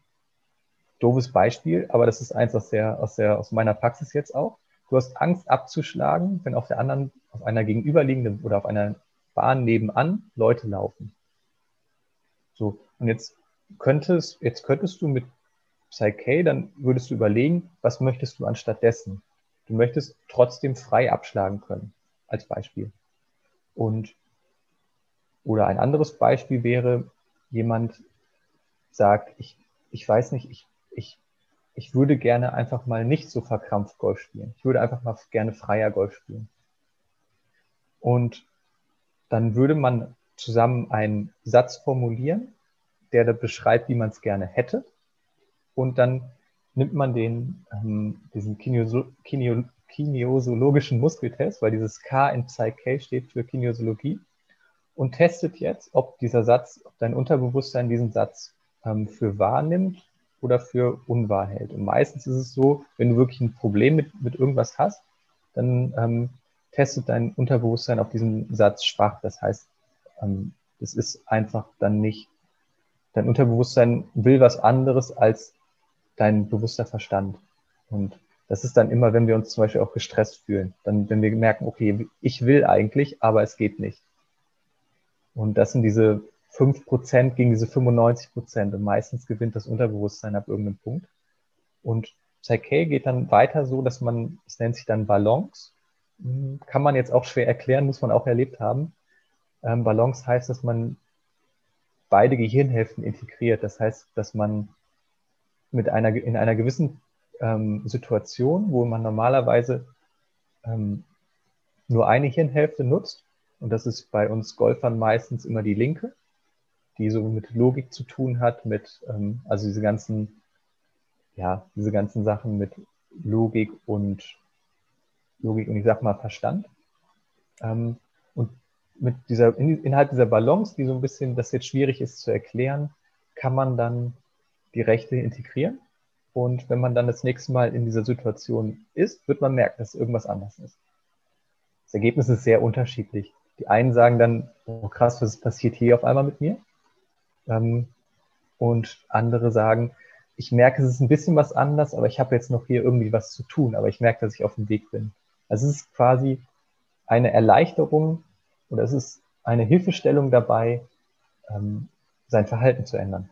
doofes Beispiel, aber das ist eins aus der, aus der, aus meiner Praxis jetzt auch. Du hast Angst abzuschlagen, wenn auf der anderen, auf einer gegenüberliegenden oder auf einer Bahn nebenan Leute laufen. So. Und jetzt könntest, jetzt könntest du mit Psyche, dann würdest du überlegen, was möchtest du anstattdessen? Du möchtest trotzdem frei abschlagen können, als Beispiel. Und, oder ein anderes Beispiel wäre, jemand sagt, ich, ich weiß nicht, ich, ich, ich würde gerne einfach mal nicht so verkrampft Golf spielen. Ich würde einfach mal gerne freier Golf spielen. Und dann würde man zusammen einen Satz formulieren, der da beschreibt, wie man es gerne hätte und dann nimmt man den, ähm, diesen Kineo Kineo kinesiologischen Muskeltest, weil dieses K in Psyche steht für Kinesiologie, und testet jetzt, ob dieser Satz, ob dein Unterbewusstsein diesen Satz ähm, für wahr nimmt oder für unwahr hält. Und meistens ist es so, wenn du wirklich ein Problem mit, mit irgendwas hast, dann ähm, testet dein Unterbewusstsein auf diesen Satz schwach. Das heißt, ähm, es ist einfach dann nicht, dein Unterbewusstsein will was anderes als dein bewusster Verstand. Und das ist dann immer, wenn wir uns zum Beispiel auch gestresst fühlen. Dann, wenn wir merken, okay, ich will eigentlich, aber es geht nicht. Und das sind diese 5% gegen diese 95%. Und meistens gewinnt das Unterbewusstsein ab irgendeinem Punkt. Und Psyche geht dann weiter so, dass man, es nennt sich dann Balance. Kann man jetzt auch schwer erklären, muss man auch erlebt haben. Ähm, Balance heißt, dass man beide Gehirnhälften integriert. Das heißt, dass man mit einer, in einer gewissen ähm, Situation, wo man normalerweise ähm, nur eine Hirnhälfte nutzt, und das ist bei uns Golfern meistens immer die linke, die so mit Logik zu tun hat, mit, ähm, also diese ganzen, ja, diese ganzen Sachen mit Logik und Logik und ich sag mal Verstand. Ähm, und mit dieser, in, innerhalb dieser Balance, die so ein bisschen, das jetzt schwierig ist zu erklären, kann man dann die Rechte integrieren. Und wenn man dann das nächste Mal in dieser Situation ist, wird man merken, dass irgendwas anders ist. Das Ergebnis ist sehr unterschiedlich. Die einen sagen dann, oh krass, was passiert hier auf einmal mit mir? Ähm, und andere sagen, ich merke, es ist ein bisschen was anders, aber ich habe jetzt noch hier irgendwie was zu tun, aber ich merke, dass ich auf dem Weg bin. Also es ist quasi eine Erleichterung oder es ist eine Hilfestellung dabei, ähm, sein Verhalten zu ändern.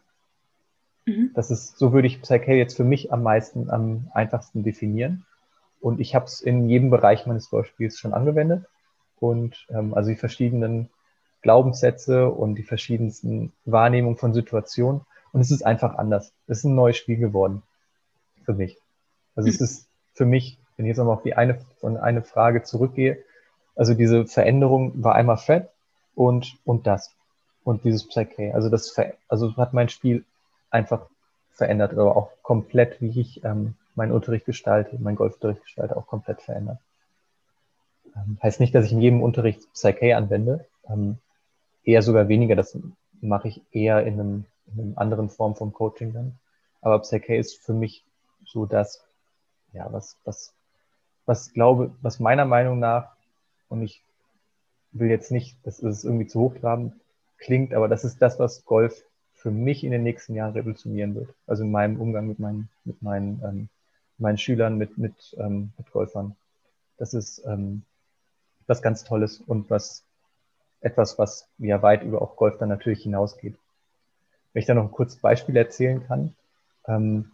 Mhm. Das ist, so würde ich Psyche jetzt für mich am meisten, am einfachsten definieren. Und ich habe es in jedem Bereich meines Golfspiels schon angewendet. Und ähm, also die verschiedenen Glaubenssätze und die verschiedensten Wahrnehmungen von Situationen. Und es ist einfach anders. Es ist ein neues Spiel geworden für mich. Also mhm. es ist für mich, wenn ich jetzt nochmal auf die eine, von eine Frage zurückgehe, also diese Veränderung war einmal Fred und, und das. Und dieses Psyche. Also das, also hat mein Spiel einfach verändert, aber auch komplett, wie ich ähm, meinen Unterricht gestalte, meinen Golfunterricht gestalte, auch komplett verändert. Ähm, heißt nicht, dass ich in jedem Unterricht Psyche anwende, ähm, eher sogar weniger, das mache ich eher in einem, in einem anderen Form vom Coaching dann. Aber Psyche ist für mich so das, ja, was, was, was glaube, was meiner Meinung nach, und ich will jetzt nicht, dass es irgendwie zu hochtrabend klingt, aber das ist das, was Golf für mich in den nächsten Jahren revolutionieren wird. Also in meinem Umgang mit meinen, mit meinen, ähm, meinen Schülern, mit, mit, ähm, mit Golfern. Das ist ähm, was ganz Tolles und was etwas, was ja weit über auch Golf dann natürlich hinausgeht. Wenn ich da noch ein kurzes Beispiel erzählen kann. Ähm,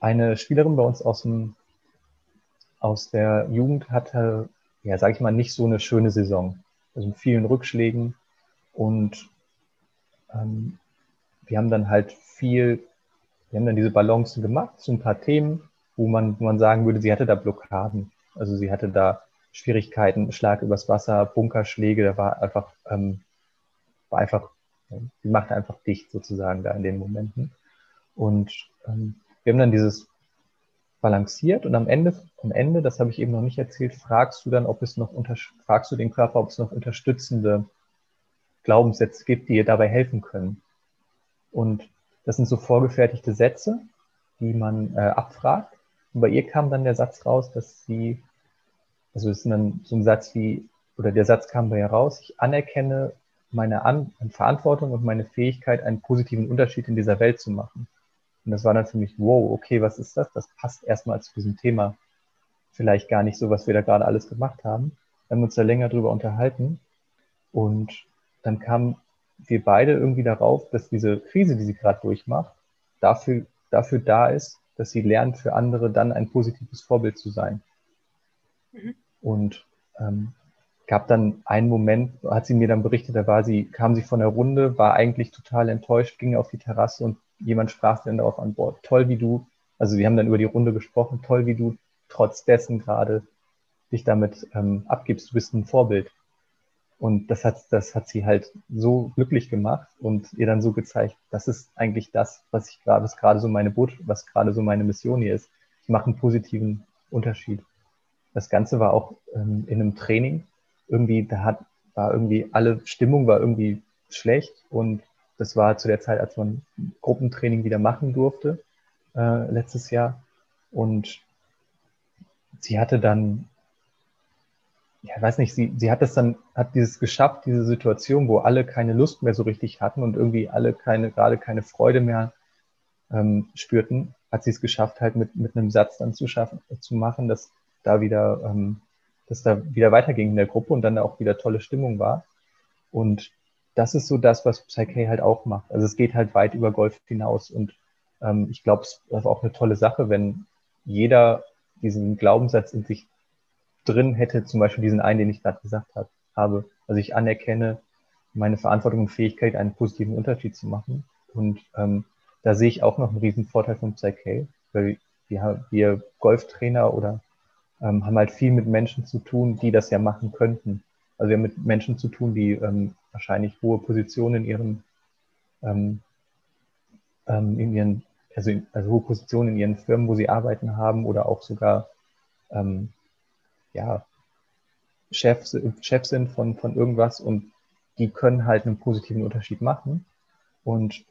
eine Spielerin bei uns aus, dem, aus der Jugend hatte, ja, sage ich mal, nicht so eine schöne Saison. Also mit vielen wir haben dann diese Balance gemacht zu ein paar Themen, wo man, wo man sagen würde, sie hatte da Blockaden. Also sie hatte da Schwierigkeiten, Schlag übers Wasser, Bunkerschläge, da war einfach, ähm, war einfach, sie machte einfach dicht sozusagen da in den Momenten. Und ähm, wir haben dann dieses balanciert und am Ende, am Ende, das habe ich eben noch nicht erzählt, fragst du dann, ob es noch unter, fragst du den Körper, ob es noch unterstützende Glaubenssätze gibt, die dir dabei helfen können. Und das sind so vorgefertigte Sätze, die man äh, abfragt. Und bei ihr kam dann der Satz raus, dass sie, also es ist dann so ein Satz wie, oder der Satz kam bei ihr raus, ich anerkenne meine An Verantwortung und meine Fähigkeit, einen positiven Unterschied in dieser Welt zu machen. Und das war dann für mich, wow, okay, was ist das? Das passt erstmal zu diesem Thema vielleicht gar nicht so, was wir da gerade alles gemacht haben. Wir haben uns da länger drüber unterhalten und dann kamen wir beide irgendwie darauf, dass diese Krise, die sie gerade durchmacht, dafür, dafür da ist, dass sie lernt, für andere dann ein positives Vorbild zu sein. Mhm. Und ähm, gab dann einen Moment, hat sie mir dann berichtet, da war sie, kam sie von der Runde, war eigentlich total enttäuscht, ging auf die Terrasse und jemand sprach dann darauf an Bord. Toll, wie du, also wir haben dann über die Runde gesprochen, toll, wie du trotz dessen gerade dich damit ähm, abgibst. Du bist ein Vorbild. Und das hat, das hat sie halt so glücklich gemacht und ihr dann so gezeigt, das ist eigentlich das, was ich gerade, was gerade so meine Boot, was gerade so meine Mission hier ist. Ich mache einen positiven Unterschied. Das Ganze war auch ähm, in einem Training. Irgendwie, da hat, war irgendwie, alle Stimmung war irgendwie schlecht und das war zu der Zeit, als man Gruppentraining wieder machen durfte, äh, letztes Jahr. Und sie hatte dann, ja, ich weiß nicht, sie, sie hat es dann, hat dieses geschafft, diese Situation, wo alle keine Lust mehr so richtig hatten und irgendwie alle keine, gerade keine Freude mehr ähm, spürten, hat sie es geschafft, halt mit, mit einem Satz dann zu schaffen, zu machen, dass da wieder, ähm, dass da wieder weiterging in der Gruppe und dann auch wieder tolle Stimmung war. Und das ist so das, was Psyche halt auch macht. Also es geht halt weit über Golf hinaus und ähm, ich glaube, es ist auch eine tolle Sache, wenn jeder diesen Glaubenssatz in sich drin hätte, zum Beispiel diesen einen, den ich gerade gesagt hab, habe. Also ich anerkenne meine Verantwortung und Fähigkeit, einen positiven Unterschied zu machen. Und ähm, da sehe ich auch noch einen riesen Vorteil von Psyche, weil wir, wir Golftrainer oder ähm, haben halt viel mit Menschen zu tun, die das ja machen könnten. Also wir haben mit Menschen zu tun, die ähm, wahrscheinlich hohe Positionen in ihren, ähm, ähm, in ihren, also, also hohe Positionen in ihren Firmen, wo sie arbeiten haben oder auch sogar ähm, ja, Chefs, Chef sind von, von irgendwas und die können halt einen positiven Unterschied machen. Und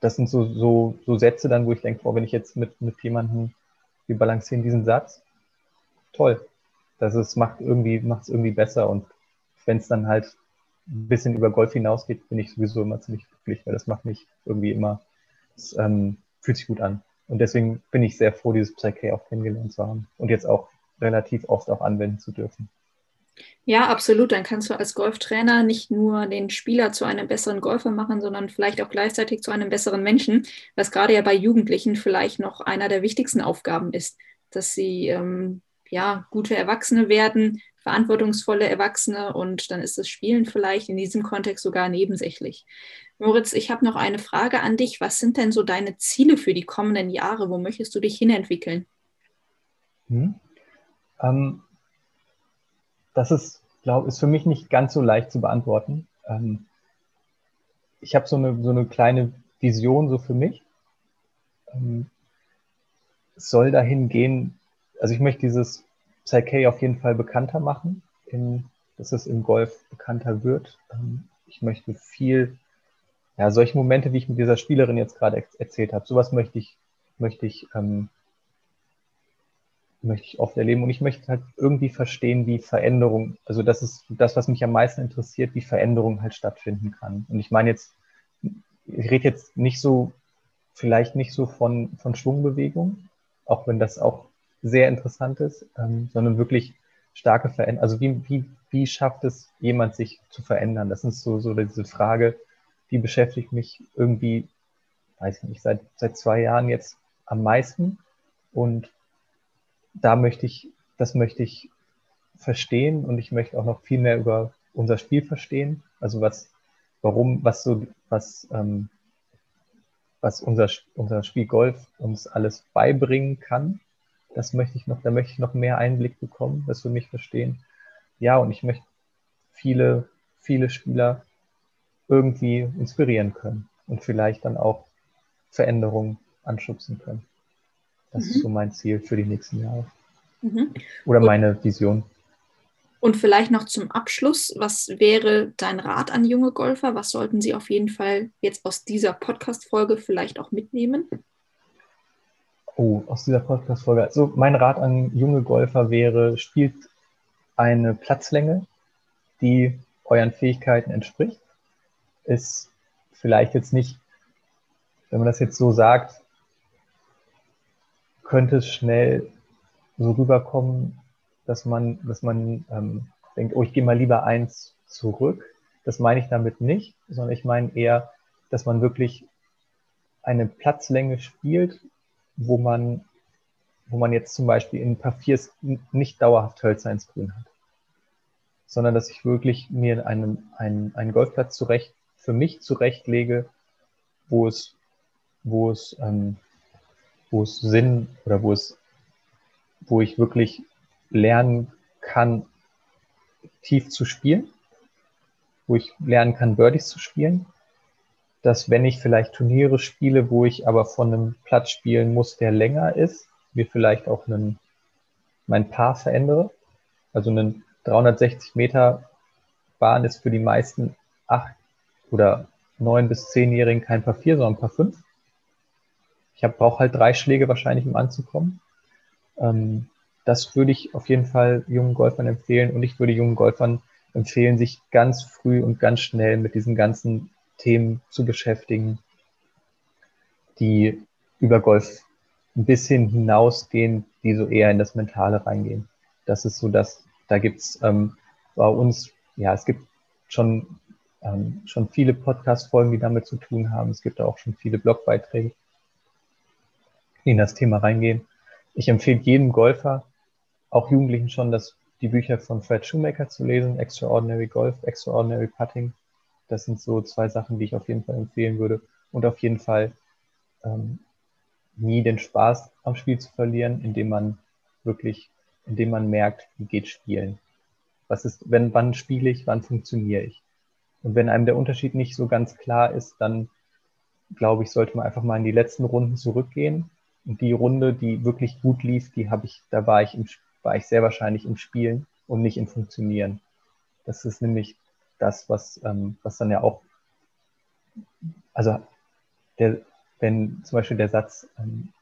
das sind so, so, so Sätze dann, wo ich denke, boah, wenn ich jetzt mit, mit jemandem, wir balancieren diesen Satz, toll. Das ist, macht irgendwie, macht es irgendwie besser. Und wenn es dann halt ein bisschen über Golf hinausgeht, bin ich sowieso immer ziemlich glücklich, weil das macht mich irgendwie immer, es ähm, fühlt sich gut an. Und deswegen bin ich sehr froh, dieses Psyche auch kennengelernt zu haben und jetzt auch relativ oft auch anwenden zu dürfen. Ja, absolut. Dann kannst du als Golftrainer nicht nur den Spieler zu einem besseren Golfer machen, sondern vielleicht auch gleichzeitig zu einem besseren Menschen, was gerade ja bei Jugendlichen vielleicht noch einer der wichtigsten Aufgaben ist, dass sie ähm, ja gute Erwachsene werden, verantwortungsvolle Erwachsene und dann ist das Spielen vielleicht in diesem Kontext sogar nebensächlich. Moritz, ich habe noch eine Frage an dich. Was sind denn so deine Ziele für die kommenden Jahre? Wo möchtest du dich hinentwickeln? Hm. Ähm, das ist, glaube ist für mich nicht ganz so leicht zu beantworten. Ähm, ich habe so eine, so eine kleine Vision so für mich. Ähm, soll dahin gehen, also ich möchte dieses Psyche auf jeden Fall bekannter machen, in, dass es im Golf bekannter wird. Ähm, ich möchte viel, ja, solche Momente, wie ich mit dieser Spielerin jetzt gerade erzählt habe, sowas möchte ich, möchte ich, ähm, möchte ich oft erleben und ich möchte halt irgendwie verstehen, wie Veränderung, also das ist das, was mich am meisten interessiert, wie Veränderung halt stattfinden kann. Und ich meine jetzt, ich rede jetzt nicht so, vielleicht nicht so von, von Schwungbewegung, auch wenn das auch sehr interessant ist, ähm, sondern wirklich starke Veränderungen. Also wie, wie, wie schafft es jemand, sich zu verändern? Das ist so, so diese Frage, die beschäftigt mich irgendwie, weiß ich nicht, seit, seit zwei Jahren jetzt am meisten. Und da möchte ich, das möchte ich verstehen und ich möchte auch noch viel mehr über unser Spiel verstehen. Also was, warum, was so, was, ähm, was unser, unser Spiel Golf uns alles beibringen kann. Das möchte ich noch, da möchte ich noch mehr Einblick bekommen, das für mich verstehen. Ja, und ich möchte viele, viele Spieler irgendwie inspirieren können und vielleicht dann auch Veränderungen anschubsen können. Das mhm. ist so mein Ziel für die nächsten Jahre. Mhm. Oder meine Vision. Und vielleicht noch zum Abschluss, was wäre dein Rat an junge Golfer? Was sollten sie auf jeden Fall jetzt aus dieser Podcast-Folge vielleicht auch mitnehmen? Oh, aus dieser Podcast-Folge. Also mein Rat an junge Golfer wäre, spielt eine Platzlänge, die euren Fähigkeiten entspricht. Ist vielleicht jetzt nicht, wenn man das jetzt so sagt, könnte es schnell so rüberkommen, dass man, dass man ähm, denkt, oh, ich gehe mal lieber eins zurück. Das meine ich damit nicht, sondern ich meine eher, dass man wirklich eine Platzlänge spielt, wo man, wo man jetzt zum Beispiel in Papiers nicht dauerhaft Hölzer ins Grün hat, sondern dass ich wirklich mir einen, einen, einen Golfplatz zurecht, für mich zurechtlege, wo es, wo es, ähm, wo es Sinn oder wo es, wo ich wirklich lernen kann, tief zu spielen, wo ich lernen kann, Birdies zu spielen, dass wenn ich vielleicht Turniere spiele, wo ich aber von einem Platz spielen muss, der länger ist, mir vielleicht auch einen, mein Paar verändere. Also einen 360 Meter Bahn ist für die meisten acht oder neun bis zehnjährigen kein Paar vier, sondern ein Paar fünf. Ich brauche halt drei Schläge wahrscheinlich, um anzukommen. Ähm, das würde ich auf jeden Fall jungen Golfern empfehlen und ich würde jungen Golfern empfehlen, sich ganz früh und ganz schnell mit diesen ganzen Themen zu beschäftigen, die über Golf ein bisschen hinausgehen, die so eher in das Mentale reingehen. Das ist so, dass da gibt's ähm, bei uns, ja, es gibt schon, ähm, schon viele Podcast-Folgen, die damit zu tun haben. Es gibt auch schon viele Blogbeiträge, in das Thema reingehen. Ich empfehle jedem Golfer, auch Jugendlichen schon, das, die Bücher von Fred Shoemaker zu lesen, Extraordinary Golf, Extraordinary Putting. Das sind so zwei Sachen, die ich auf jeden Fall empfehlen würde. Und auf jeden Fall ähm, nie den Spaß am Spiel zu verlieren, indem man wirklich, indem man merkt, wie geht Spielen. Was ist, wenn, wann spiele ich, wann funktioniere ich? Und wenn einem der Unterschied nicht so ganz klar ist, dann glaube ich, sollte man einfach mal in die letzten Runden zurückgehen. Und die Runde, die wirklich gut lief, die habe ich, da war ich im, war ich sehr wahrscheinlich im Spielen und nicht im Funktionieren. Das ist nämlich das, was, ähm, was dann ja auch, also der, wenn zum Beispiel der Satz, ähm,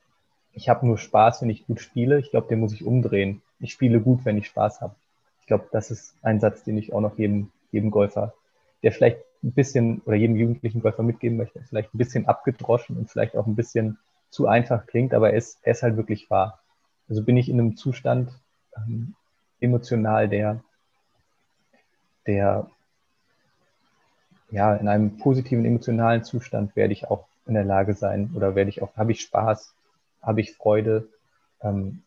ich habe nur Spaß, wenn ich gut spiele, ich glaube, den muss ich umdrehen. Ich spiele gut, wenn ich Spaß habe. Ich glaube, das ist ein Satz, den ich auch noch jedem, jedem Golfer, der vielleicht ein bisschen oder jedem jugendlichen Golfer mitgeben möchte, vielleicht ein bisschen abgedroschen und vielleicht auch ein bisschen zu einfach klingt, aber er ist, er ist halt wirklich wahr. Also bin ich in einem Zustand, ähm, emotional, der, der, ja, in einem positiven emotionalen Zustand werde ich auch in der Lage sein oder werde ich auch, habe ich Spaß, habe ich Freude, ähm,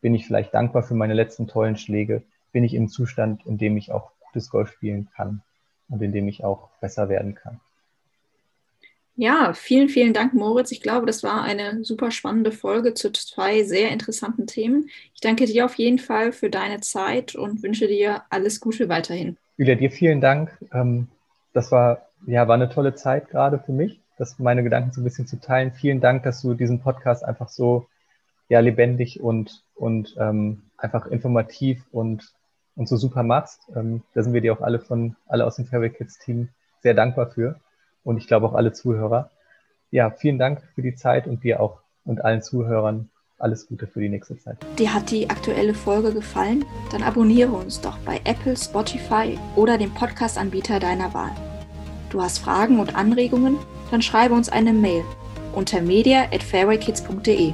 bin ich vielleicht dankbar für meine letzten tollen Schläge, bin ich im Zustand, in dem ich auch gutes Golf spielen kann und in dem ich auch besser werden kann. Ja, vielen, vielen Dank, Moritz. Ich glaube, das war eine super spannende Folge zu zwei sehr interessanten Themen. Ich danke dir auf jeden Fall für deine Zeit und wünsche dir alles Gute weiterhin. Julia, dir vielen Dank. Ähm, das war, ja, war eine tolle Zeit gerade für mich, das meine Gedanken so ein bisschen zu teilen. Vielen Dank, dass du diesen Podcast einfach so ja, lebendig und, und ähm, einfach informativ und, und so super machst. Ähm, da sind wir dir auch alle von, alle aus dem Fairway Kids Team sehr dankbar für und ich glaube auch alle Zuhörer. Ja, vielen Dank für die Zeit und dir auch und allen Zuhörern alles Gute für die nächste Zeit. Dir hat die aktuelle Folge gefallen? Dann abonniere uns doch bei Apple, Spotify oder dem Podcast-Anbieter deiner Wahl. Du hast Fragen und Anregungen? Dann schreibe uns eine Mail unter media at fairwaykids.de.